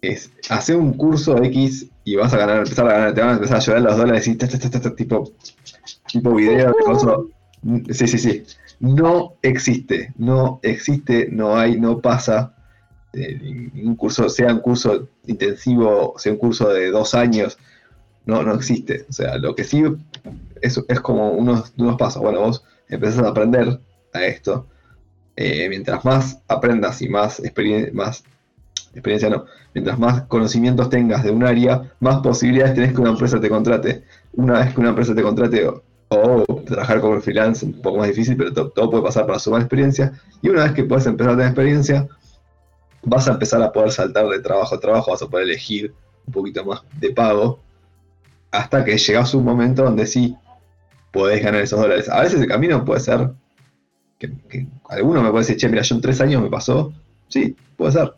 Es hacer un curso X y vas a ganar, empezar a ganar, te van a empezar a llorar los dólares y ta, ta, ta, ta, tipo, tipo video. Sí, sí, sí. No existe, no existe, no hay, no pasa. eh, ningún curso, sea un curso intensivo, sea un curso de dos años, no, no existe. O sea, lo que sí es, es como unos, unos pasos. Bueno, vos empezás a aprender a esto. eh, mientras más aprendas y más, experien- más experiencia no, mientras más conocimientos tengas de un área, más posibilidades tenés que una empresa te contrate. Una vez que una empresa te contrate o, trabajar como freelance, un poco más difícil, pero to- todo puede pasar para sumar experiencia. Y una vez que puedes empezar a tener experiencia, vas a empezar a poder saltar de trabajo a trabajo, vas a poder elegir un poquito más de pago, hasta que llegas a un momento donde sí podés ganar esos dólares. A veces el camino puede ser que, alguno me puede decir, che, mira, yo en tres años me pasó. Sí, puede ser.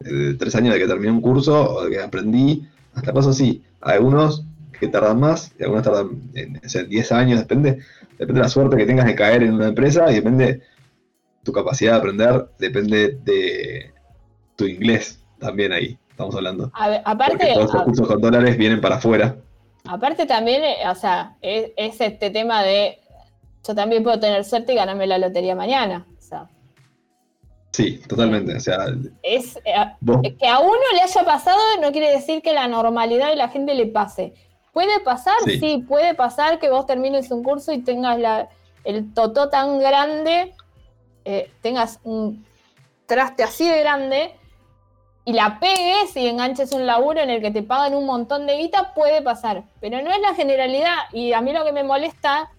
De tres años de que terminé un curso o de que aprendí, hasta paso sí. Algunos que tardan más y algunos tardan en, 10 años, depende, depende de la suerte que tengas de caer en una empresa y depende tu capacidad de aprender, depende de tu inglés también ahí, estamos hablando. aparte, todos los cursos con dólares vienen para afuera. Aparte también, eh, o sea, es, este tema de yo también puedo tener suerte y ganarme la lotería mañana. sí, totalmente. O sea, es, eh, que a uno le haya pasado no quiere decir que la normalidad de la gente le pase. ¿Puede pasar? Sí. puede pasar que vos termines un curso y tengas la, el totó tan grande, eh, tengas un traste así de grande y la pegues y enganches un laburo en el que te pagan un montón de guita, puede pasar. Pero no es la generalidad. Y a mí lo que me molesta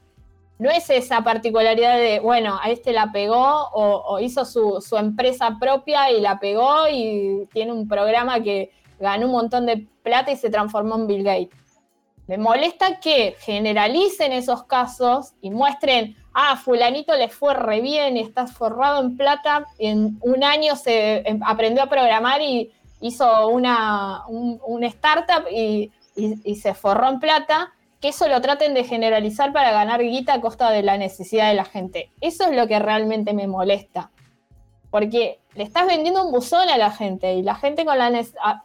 no es esa particularidad de, bueno, a este la pegó o, hizo su, su, empresa propia y la pegó y tiene un programa que ganó un montón de plata y se transformó en Bill Gates. Me molesta que generalicen esos casos y muestren, ah, fulanito le fue re bien, está forrado en plata, en un año se em, aprendió a programar y hizo una, un, startup y, se forró en plata, que eso lo traten de generalizar para ganar guita a costa de la necesidad de la gente. Eso es lo que realmente me molesta. Porque le estás vendiendo un buzón a la gente y la gente con la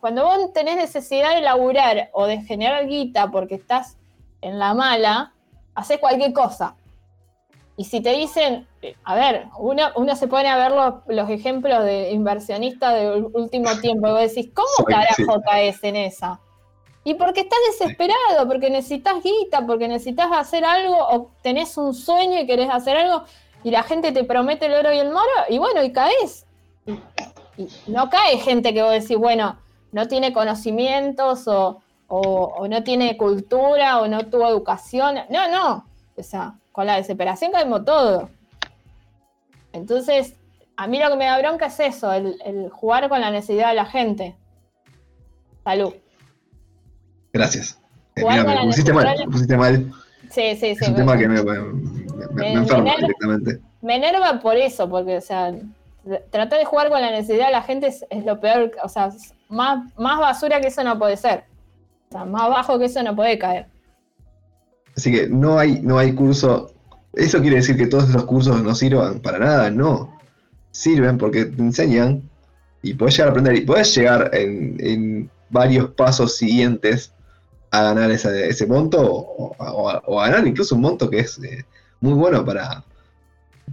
cuando vos tenés necesidad de laburar o de generar guita porque estás en la mala, haces cualquier cosa. Y si te dicen, a ver, uno, uno se pone a ver los, ejemplos de inversionistas del último tiempo y vos decís, ¿cómo carajo caes en esa? Y porque estás desesperado, porque necesitas guita, porque necesitas hacer algo o tenés un sueño y querés hacer algo y la gente te promete el oro y el moro, y bueno, y caes. Y, no cae gente que vos decís, bueno, no tiene conocimientos o, no tiene cultura o no tuvo educación. No, no. O sea, con la desesperación caemos todo. Entonces, a mí lo que me da bronca es eso, el, jugar con la necesidad de la gente. Salud. Gracias. Eh, me pusiste mal, me pusiste mal. Sí, sí, sí. Es un tema que me, me, enferma directamente. Me enerva por eso, porque, o sea, tratar de jugar con la necesidad de la gente es, lo peor, o sea, más, más basura que eso no puede ser. O sea, más bajo que eso no puede caer. Así que no hay, no hay curso. ¿Eso quiere decir que todos esos cursos no sirvan para nada? No. Sirven porque te enseñan y puedes llegar a aprender y puedes llegar en, varios pasos siguientes a ganar ese, monto o, a ganar incluso un monto que es eh, muy bueno para,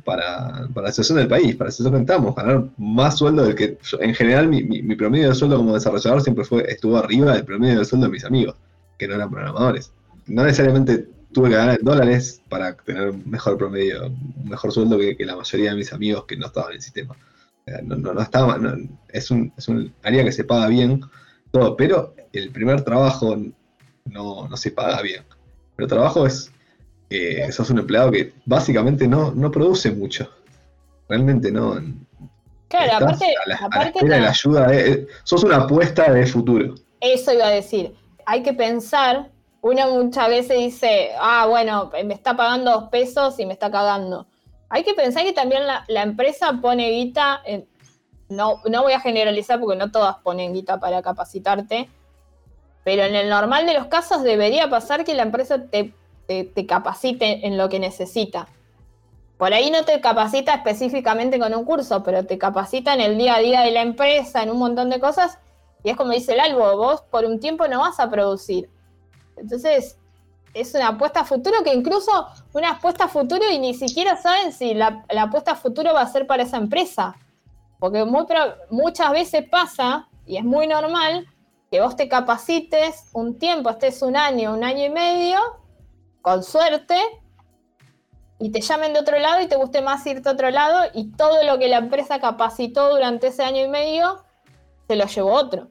para, la situación del país, para la situación que estamos, ganar más sueldo del que en general mi, promedio de sueldo como desarrollador siempre fue estuvo arriba del promedio de sueldo de mis amigos, que no eran programadores. No necesariamente tuve que ganar en dólares para tener un mejor promedio, un mejor sueldo que, la mayoría de mis amigos que no estaban en el sistema. No, no, no estaba, es, un, es un área que se paga bien, todo, pero el primer trabajo no, no se paga bien. Pero trabajo es eh, sos un empleado que básicamente no, no produce mucho. Realmente no. Claro, aparte, aparte la ayuda, sos una apuesta de futuro. Eso iba a decir. Hay que pensar, uno muchas veces dice, ah, bueno, me está pagando dos pesos y me está cagando. Hay que pensar que también la, empresa pone guita, no, no voy a generalizar porque no todas ponen guita para capacitarte, pero en el normal de los casos debería pasar que la empresa te te, capacite en lo que necesita. Por ahí no te capacita específicamente con un curso, pero te capacita en el día a día de la empresa, en un montón de cosas. Y es como dice el Albo, vos por un tiempo no vas a producir. Entonces, es una apuesta a futuro que incluso una apuesta a futuro y ni siquiera saben si la, apuesta a futuro va a ser para esa empresa. Porque muchas veces pasa, y es muy normal, que vos te capacites un tiempo, estés un año, un año y medio, con suerte, y te llamen de otro lado y te guste más irte a otro lado y todo lo que la empresa capacitó durante ese año y medio se lo llevó otro.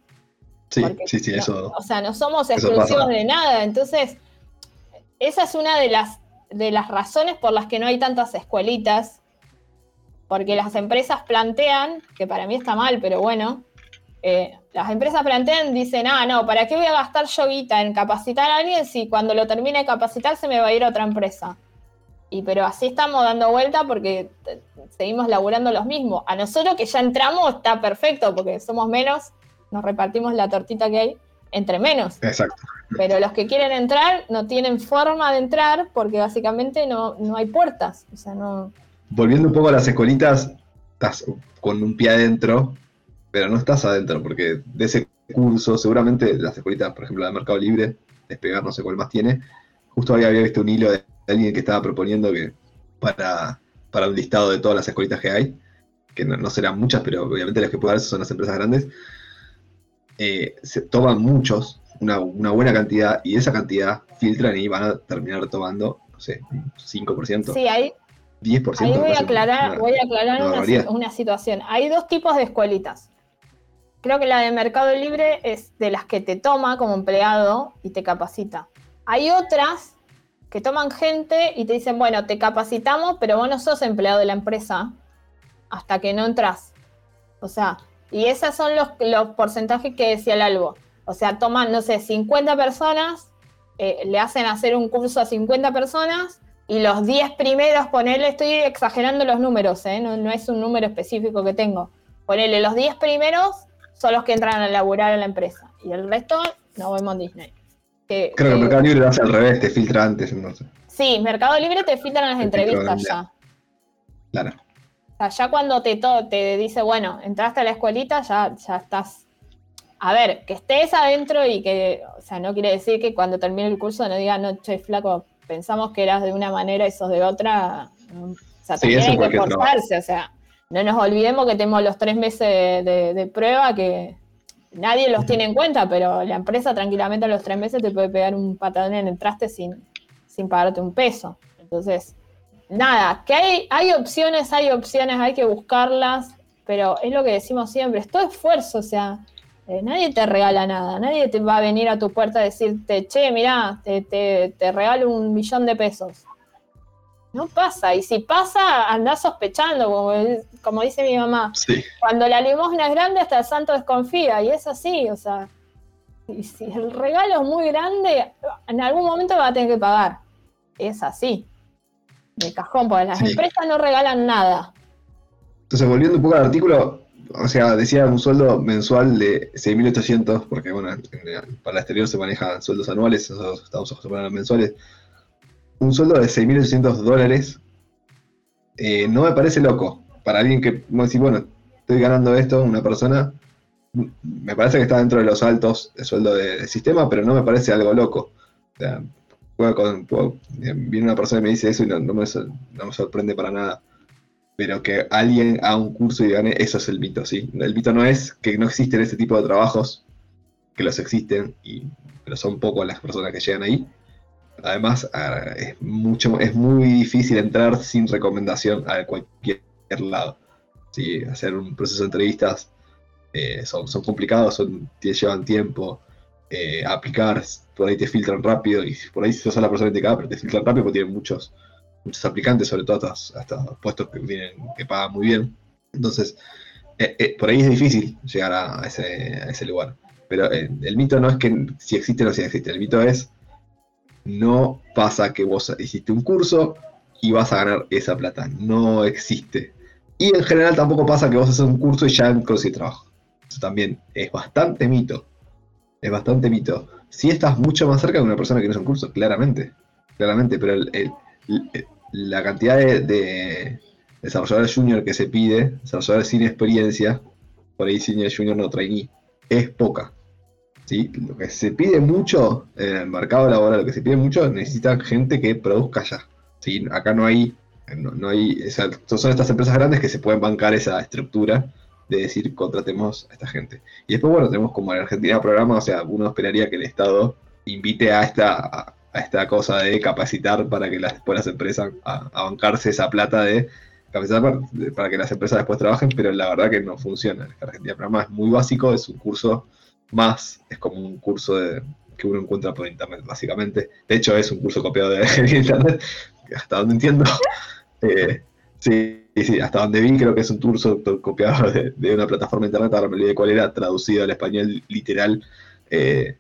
Sí, sí, sí, eso. o sea, no somos exclusivos de nada. Entonces, esa es una de las, de las razones por las que no hay tantas escuelitas, porque las empresas plantean, que para mí está mal, pero bueno, eh, las empresas plantean, dicen, ah, no, ¿para qué voy a gastar yo guita en capacitar a alguien si cuando lo termine de capacitar se me va a ir a otra empresa? Y pero así estamos dando vuelta porque seguimos laburando los mismos. A nosotros que ya entramos está perfecto porque somos menos, nos repartimos la tortita que hay entre menos. Exacto. Pero los que quieren entrar no tienen forma de entrar porque básicamente no, no hay puertas. O sea, no. Volviendo un poco a las escuelitas, estás con un pie adentro, pero no estás adentro, porque de ese curso, seguramente las escuelitas, por ejemplo, la de Mercado Libre, despegar, no sé cuál más tiene, justo había visto un hilo de alguien que estaba proponiendo que para, para un listado de todas las escuelitas que hay, que no, serán muchas, pero obviamente las que puedo dar son las empresas grandes, eh, se toman muchos, una, buena cantidad, y esa cantidad filtran y van a terminar tomando, no sé, un 5%. Sí, hay, 10%. Ahí voy a aclarar, voy a aclarar una, una, situación. Hay dos tipos de escuelitas. Creo que la de Mercado Libre es de las que te toma como empleado y te capacita. Hay otras que toman gente y te dicen, bueno, te capacitamos, pero vos no sos empleado de la empresa hasta que no entras. O sea, y esos son los, porcentajes que decía el Albo. O sea, toman, no sé, 50 personas, eh, le hacen hacer un curso a 50 personas y los 10 primeros, ponerle, estoy exagerando los números, ¿eh? no, no, es un número específico que tengo. Ponerle los 10 primeros son los que entran a laburar en la empresa. Y el resto no vemos Disney. Creo que Mercado Libre lo hace al revés, te filtra antes entonces. Sí, Mercado Libre te filtran las entrevistas ya. Claro. O sea, ya cuando te, te dice, bueno, entraste a la escuelita, ya, ya estás. A ver, que estés adentro y que, o sea, no quiere decir que cuando termine el curso no diga, no, che, flaco, pensamos que eras de una manera y sos de otra, o sea, tienen que esforzarse, o sea, no nos olvidemos que tenemos los tres meses de, prueba que nadie los tiene en cuenta, pero la empresa tranquilamente a los tres meses te puede pegar un patadón en el traste sin, sin pagarte un peso. Entonces, nada, que hay, hay opciones, hay opciones, hay que buscarlas, pero es lo que decimos siempre, es todo esfuerzo, o sea, eh, nadie te regala nada, nadie te va a venir a tu puerta a decirte, che, mirá, te, te, regalo un millón de pesos. No pasa, y si pasa, andás sospechando, como, dice mi mamá. Cuando la limosna es grande, hasta el santo desconfía, y es así, o sea, y si el regalo es muy grande, en algún momento va a tener que pagar. Es así, de cajón, porque las empresas no regalan nada. Entonces, volviendo un poco al artículo, o sea, decía un sueldo mensual de 6.800, porque bueno, para el exterior se manejan sueldos anuales, nosotros estamos acostumbrados a mensuales. Un sueldo de 6.800 dólares eh, no me parece loco. Para alguien que, no decir, bueno, estoy ganando esto, una persona, me parece que está dentro de los altos de sueldo del sistema, pero no me parece algo loco. O sea, viene una persona y me dice eso y no, no, me, no me sorprende para nada pero que alguien haga un curso y gane, eso es el mito, ¿sí? El mito no es que no existen ese tipo de trabajos, que los existen, y, pero son pocas las personas que llegan ahí. Además, es, mucho, es muy difícil entrar sin recomendación a cualquier lado. ¿sí? Hacer un proceso de entrevistas eh, son, son complicados, son, llevan tiempo. Eh, aplicar, por ahí te filtran rápido, y por ahí sos la persona indicada, pero te filtran rápido porque tienen muchos muchos aplicantes, sobre todo hasta, puestos que, tienen, que pagan muy bien. Entonces, eh, eh, por ahí es difícil llegar a, ese, lugar. Pero el mito no es que si existe o no si existe, el mito es no pasa que vos hiciste un curso y vas a ganar esa plata. No existe. Y en general tampoco pasa que vos haces un curso y ya consigues trabajo. Eso también es bastante mito. Es bastante mito. Si estás mucho más cerca de una persona que no es un curso, claramente. Claramente, pero la cantidad de, desarrolladores junior que se pide, desarrolladores sin experiencia, por ahí senior junior no trainee, es poca. ¿Sí? Lo que se pide mucho en el mercado laboral, lo que se pide mucho, necesitan gente que produzca ya. ¿sí? Acá no hay, no, hay, son estas empresas grandes que se pueden bancar esa estructura de decir contratemos a esta gente. Y después, bueno, tenemos como en Argentina programa, o sea, uno esperaría que el Estado invite a esta, a esta cosa de capacitar para que las, después las empresas, a, bancarse esa plata de capacitar para, que las empresas después trabajen, pero la verdad que no funciona. El Argentina Programa es muy básico, es un curso más, es como un curso de, que uno encuentra por internet, básicamente. De hecho, es un curso copiado de, *laughs* internet, hasta donde entiendo. *laughs* Eh, sí, sí, hasta donde vi, creo que es un curso copiado de, una plataforma de internet, ahora me olvidé cuál era, traducido al español literal, eh,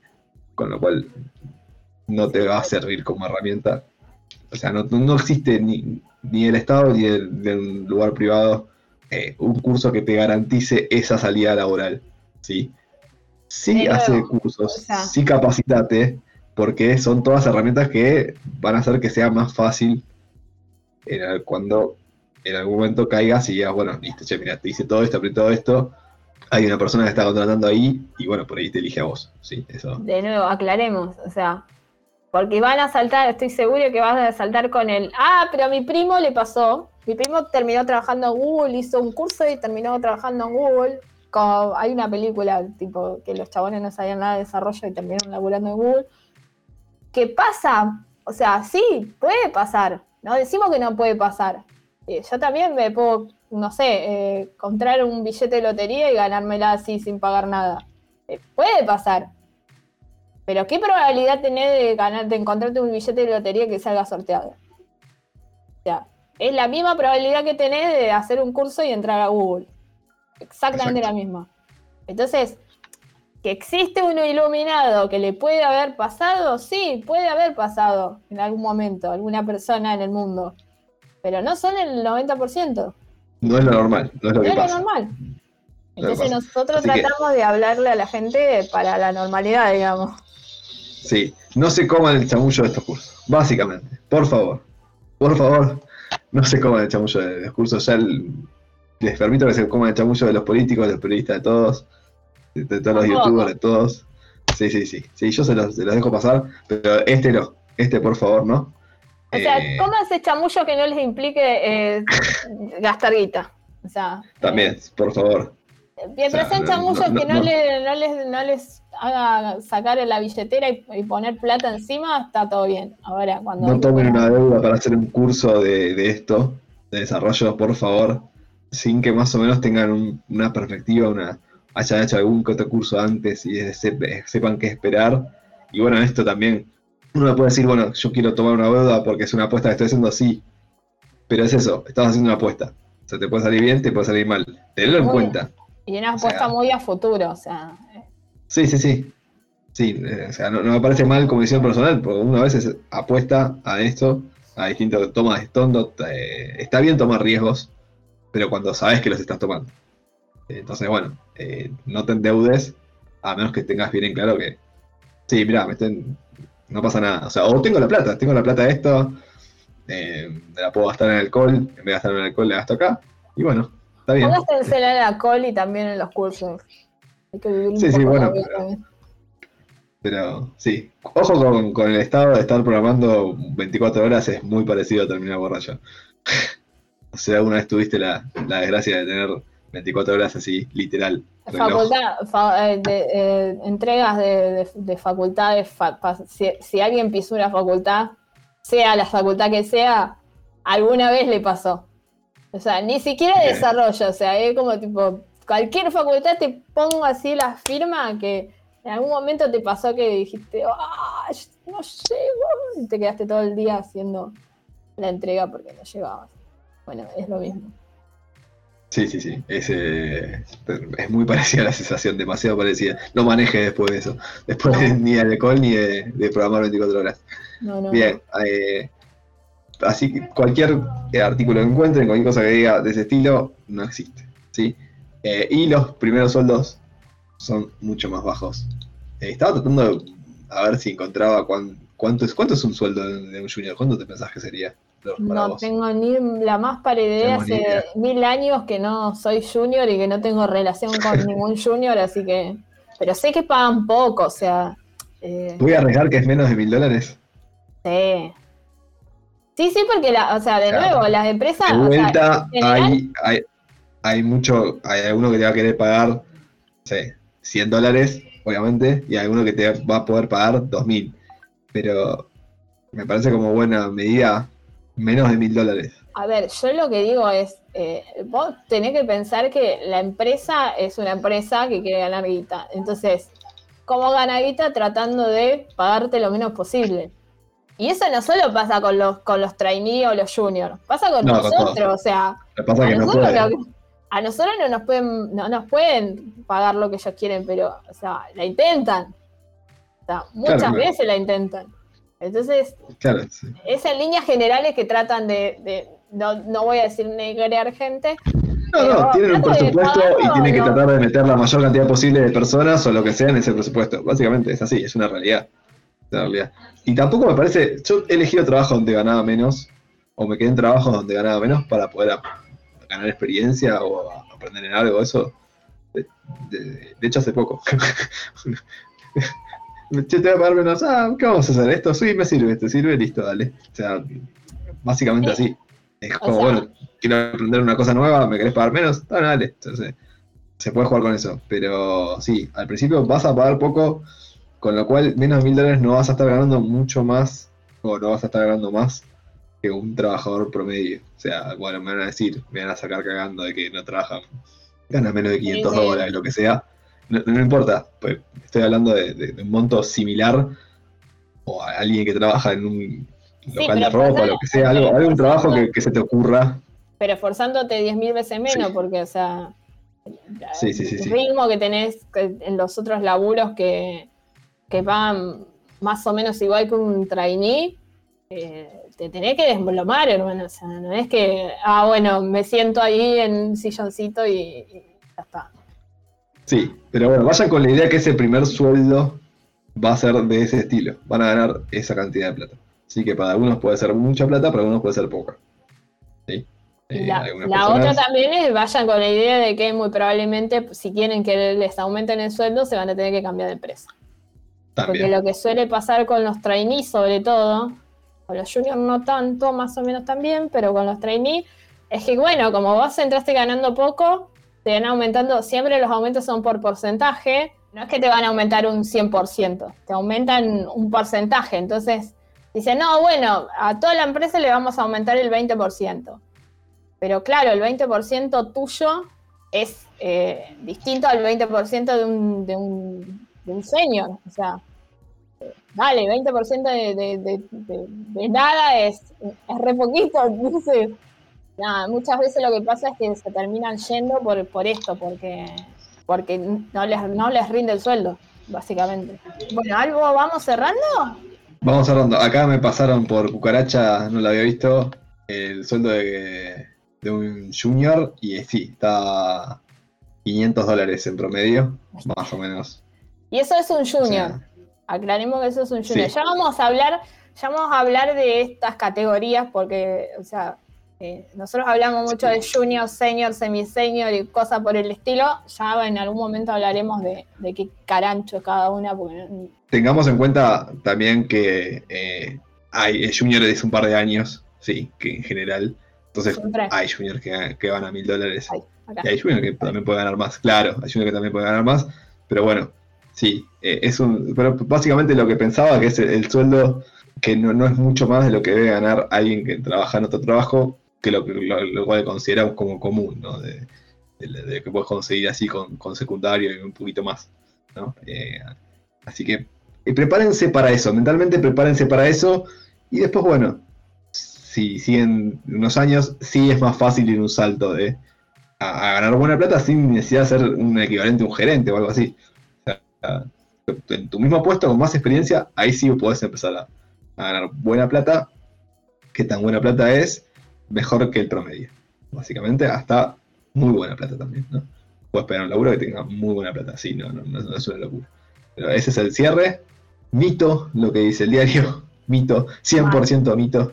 con lo cual no te va a servir como herramienta. O sea, no, no existe ni, ni el Estado ni el, de un lugar privado eh, un curso que te garantice esa salida laboral. ¿sí? Sí hace cursos, sí capacitate, porque son todas herramientas que van a hacer que sea más fácil cuando en algún momento caigas y digas, bueno, listo, che, mira, te hice todo esto, aprendí todo esto, hay una persona que está contratando ahí y bueno, por ahí te elige a vos. Sí, eso. De nuevo, aclaremos, o sea, porque van a saltar, estoy seguro que van a saltar con el, ah, pero a mi primo le pasó, mi primo terminó trabajando en Google, hizo un curso y terminó trabajando en Google. Como, hay una película tipo que los chabones no sabían nada de desarrollo y terminaron laburando en Google. ¿Qué pasa? O sea, sí, puede pasar. No decimos que no puede pasar. Eh, yo también me puedo, no sé, eh, comprar un billete de lotería y ganármela así sin pagar nada. Eh, puede pasar. Pero ¿qué probabilidad tenés de ganar, de encontrarte un billete de lotería que salga sorteado? O sea, es la misma probabilidad que tenés de hacer un curso y entrar a Google. Exactamente la misma. Entonces, que existe uno iluminado que le puede haber pasado, sí, puede haber pasado en algún momento, alguna persona en el mundo. Pero no son el 90%. No es lo normal, no es lo que pasa. lo normal. Entonces nosotros tratamos de hablarle a la gente para la normalidad, digamos. Sí, no se coman el chamullo de estos cursos, básicamente. Por favor, por favor, no se coman el chamullo de los cursos. Ya les permito que se coman el chamullo de los políticos, de los periodistas, de todos, de, todos los youtubers, de todos. Sí, sí, sí. Sí, yo se los, dejo pasar, pero este no. Este, por favor, ¿no? O sea, eh, ese chamullo que no les implique eh, gastar guita. O sea, también, por favor. Mientras sean chamullos que no, les, no les haga sacar la billetera y, poner plata encima, está todo bien. Ahora, cuando. No tomen una deuda para hacer un curso de, esto, de desarrollo, por favor, sin que más o menos tengan una perspectiva, una haya hecho algún otro curso antes y sepan qué esperar. Y bueno, esto también, uno puede decir, bueno, yo quiero tomar una deuda porque es una apuesta que estoy haciendo así. Pero es eso, estás haciendo una apuesta. O sea, te puede salir bien, te puede salir mal. Tenlo en cuenta. Y una apuesta muy a futuro, o sea. Sí, sí, sí. Sí, eh, o sea, no, me parece mal como decisión personal, porque uno a veces apuesta a esto, a distintos tomas de. Eh, está bien tomar riesgos, pero cuando sabes que los estás tomando. Entonces, bueno, eh, no te endeudes, a menos que tengas bien en claro que, sí, mira, me estén, no pasa nada. O sea, o tengo la plata, tengo la plata de esto, eh, la puedo gastar en alcohol, en vez de gastar en alcohol, la gasto acá, y bueno, está bien. Gástense en el alcohol y también en los cursos. sí, sí, bueno. Pero, sí, ojo con, con, el estado de estar programando 24 horas, es muy parecido a terminar borracho. O sea, alguna vez tuviste la, la desgracia de tener 24 horas así, literal. Facultad, eh, eh, entregas de, facultades, si, alguien pisó una facultad, sea la facultad que sea, alguna vez le pasó. O sea, ni siquiera desarrollo, o sea, es como tipo, cualquier facultad te pongo así la firma que en algún momento te pasó que dijiste, ¡ah! No llego, y te quedaste todo el día haciendo la entrega porque no llegabas. Bueno, es lo mismo. Sí, sí, sí. Es, eh, es muy parecida la sensación, demasiado parecida. No maneje después de eso. Después ni de alcohol ni de, programar 24 horas. Bien. Eh, así que cualquier artículo que encuentren, cualquier cosa que diga de ese estilo, no existe. ¿sí? Eh, y los primeros sueldos son mucho más bajos. estaba tratando de a ver si encontraba cuánto, es, cuánto es un sueldo de un junior. ¿Cuánto te pensás que sería? No tengo ni la más para idea, hace mil años que no soy junior y que no tengo relación con *laughs* ningún junior, así que. Pero sé que pagan poco, o sea. Eh, Voy a arriesgar que es menos de mil dólares. Sí. Sí, sí, porque, la, o sea, de nuevo, las empresas. De vuelta, hay, hay, hay, mucho. Hay alguno que te va a querer pagar, no sé, 100 dólares, obviamente, y hay alguno que te va a poder pagar 2000. Pero me parece como buena medida Menos de mil dólares. A ver, yo lo que digo es, eh, vos tenés que pensar que la empresa es una empresa que quiere ganar guita. Entonces, ¿cómo gana guita? Tratando de pagarte lo menos posible. Y eso no solo pasa con los, con los trainees o los juniors, pasa con nosotros. o sea, a, nosotros no, nos pueden, no nos pueden pagar lo que ellos quieren, pero, o sea, la intentan. O sea, muchas veces la intentan. Entonces, claro, es en líneas generales que tratan de, no, no, voy a decir negrear gente. No, no, tienen un presupuesto y tienen que tratar de meter la mayor cantidad posible de personas o lo que sea en ese presupuesto. Básicamente es así, es una realidad. Una realidad. Y tampoco me parece, yo he elegido trabajo donde ganaba menos, o me quedé en trabajo donde ganaba menos para poder ganar experiencia o aprender en algo, eso. De, hecho, hace poco. *laughs* Yo te voy a pagar menos, ah, ¿qué vamos a hacer? Esto sí me sirve, te sirve, listo, dale. O sea, básicamente así. Es como, bueno, quiero aprender una cosa nueva, ¿me querés pagar menos? Dale, dale. Entonces, se puede jugar con eso. Pero sí, al principio vas a pagar poco, con lo cual menos de mil dólares no vas a estar ganando mucho más, o no vas a estar ganando más que un trabajador promedio. O sea, bueno, me van a decir, me van a sacar cagando de que no trabajan, ganan menos de 500 dólares, lo que sea. No, importa, pues estoy hablando de, un monto similar o a alguien que trabaja en un local de ropa, o lo que sea, algo, algún trabajo que, se te ocurra. Pero esforzándote 10.000 veces menos, porque, o sea, el ritmo que tenés en los otros laburos que, que van más o menos igual que un trainee, eh, te tenés que desplomar, hermano. O sea, no es que, ah, bueno, me siento ahí en un silloncito y, ya está. Sí, pero bueno, vayan con la idea que ese primer sueldo va a ser de ese estilo. Van a ganar esa cantidad de plata. Así que para algunos puede ser mucha plata, para algunos puede ser poca. ¿Sí? Eh, la, otra también es, vayan con la idea de que muy probablemente, si quieren que les aumenten el sueldo, se van a tener que cambiar de empresa. Porque lo que suele pasar con los trainees, sobre todo, con los juniors no tanto, más o menos también, pero con los trainees, es que bueno, como vos entraste ganando poco, te van aumentando, siempre los aumentos son por porcentaje, no es que te van a aumentar un 100%, te aumentan un porcentaje, entonces dicen, no, bueno, a toda la empresa le vamos a aumentar el 20%, pero claro, el 20% tuyo es eh, distinto al 20% de un, de, un, de un senior, o sea, Dale, 20% de, de, de, nada es, es re poquito. *laughs* Entonces, nada, muchas veces lo que pasa es que se terminan yendo por, por esto, porque, porque no, les, no les rinde el sueldo, básicamente. Bueno, ¿algo vamos cerrando? Vamos cerrando. Acá me pasaron por cucaracha, no lo había visto, el sueldo de, de un junior y sí, está 500 dólares en promedio, más o menos. Y eso es un junior. Aclaremos que eso es un junior. Ya vamos a hablar, ya vamos a hablar de estas categorías porque, o sea, eh, nosotros hablamos mucho de junior, senior, semi-senior y cosas por el estilo. Ya en algún momento hablaremos de, qué carancho es cada una. Tengamos en cuenta también que eh, hay eh, junior de un par de años, sí, que en general. Entonces hay juniors que, van a mil dólares. y hay juniors que también pueden ganar más. Claro, hay juniors que también pueden ganar más. Pero bueno, Sí, eh, es un, pero básicamente lo que pensaba que es el, sueldo que no, es mucho más de lo que debe ganar alguien que trabaja en otro trabajo, que lo, lo, cual consideramos como común, ¿no? De, que puedes conseguir así con, secundario y un poquito más, ¿no? Eh, así que eh, prepárense para eso, mentalmente prepárense para eso y después, bueno, si siguen unos años, sí es más fácil ir un salto de a, a ganar buena plata sin necesidad de ser un equivalente a un gerente o algo así en tu mismo puesto, con más experiencia, ahí sí puedes empezar a, ganar buena plata. ¿Qué tan buena plata es? Mejor que el promedio. Básicamente, hasta muy buena plata también, ¿no? Puedes esperar un laburo que tenga muy buena plata, sí, no, no, no, es una locura. Pero ese es el cierre. Mito, lo que dice el diario. *laughs* Mito, 100% mito.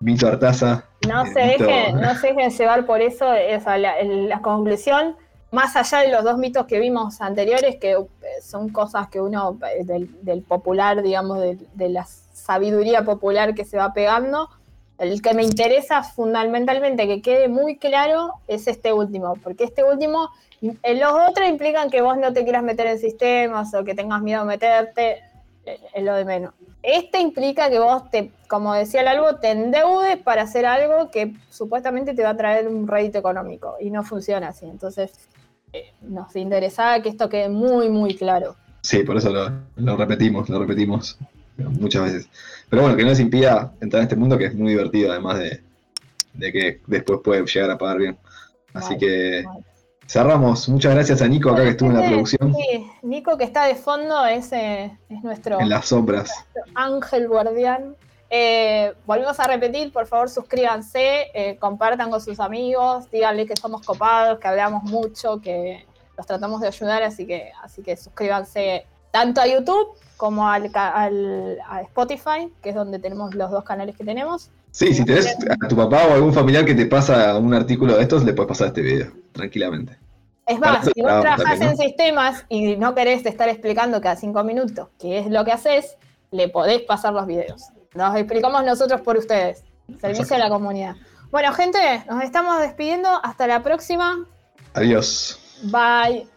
Mito Artaza. No se, dejen, no se dejen llevar por eso. la conclusión más allá de los dos mitos que vimos anteriores, que eh, son cosas que uno, eh, del, popular, digamos, de, la sabiduría popular que se va pegando, el que me interesa fundamentalmente que quede muy claro es este último, porque este último, eh, los otros implican que vos no te quieras meter en sistemas o que tengas miedo a meterte, es lo de menos. Este implica que vos, te, como decía el algo, te endeudes para hacer algo que supuestamente te va a traer un rédito económico y no funciona así. Entonces, eh, nos interesaba que esto quede muy, muy claro. Sí, por eso lo, repetimos, lo repetimos muchas veces. Pero bueno, que no les impida entrar en este mundo que es muy divertido, además de, que después puede llegar a pagar bien. Así que, Cerramos. Muchas gracias a Nico acá que estuvo en la producción. Sí, Nico que está de fondo es, eh, es nuestro, En las sombras. ángel guardián. Eh, volvemos a repetir, por favor suscríbanse, eh, compartan con sus amigos, díganle que somos copados, que hablamos mucho, que los tratamos de ayudar, así que, así que suscríbanse tanto a YouTube como al, al- a Spotify, que es donde tenemos los dos canales que tenemos. Sí, si tenés a tu papá o algún familiar que te pasa un artículo de estos, le puedes pasar este video, tranquilamente. Es más, si vos trabajás en sistemas y no querés estar explicando cada cinco minutos qué es lo que haces, le podés pasar los videos. Los explicamos nosotros por ustedes. Servicio Exacto. a la comunidad. Bueno, gente, nos estamos despidiendo. Hasta la próxima. Adiós. Bye.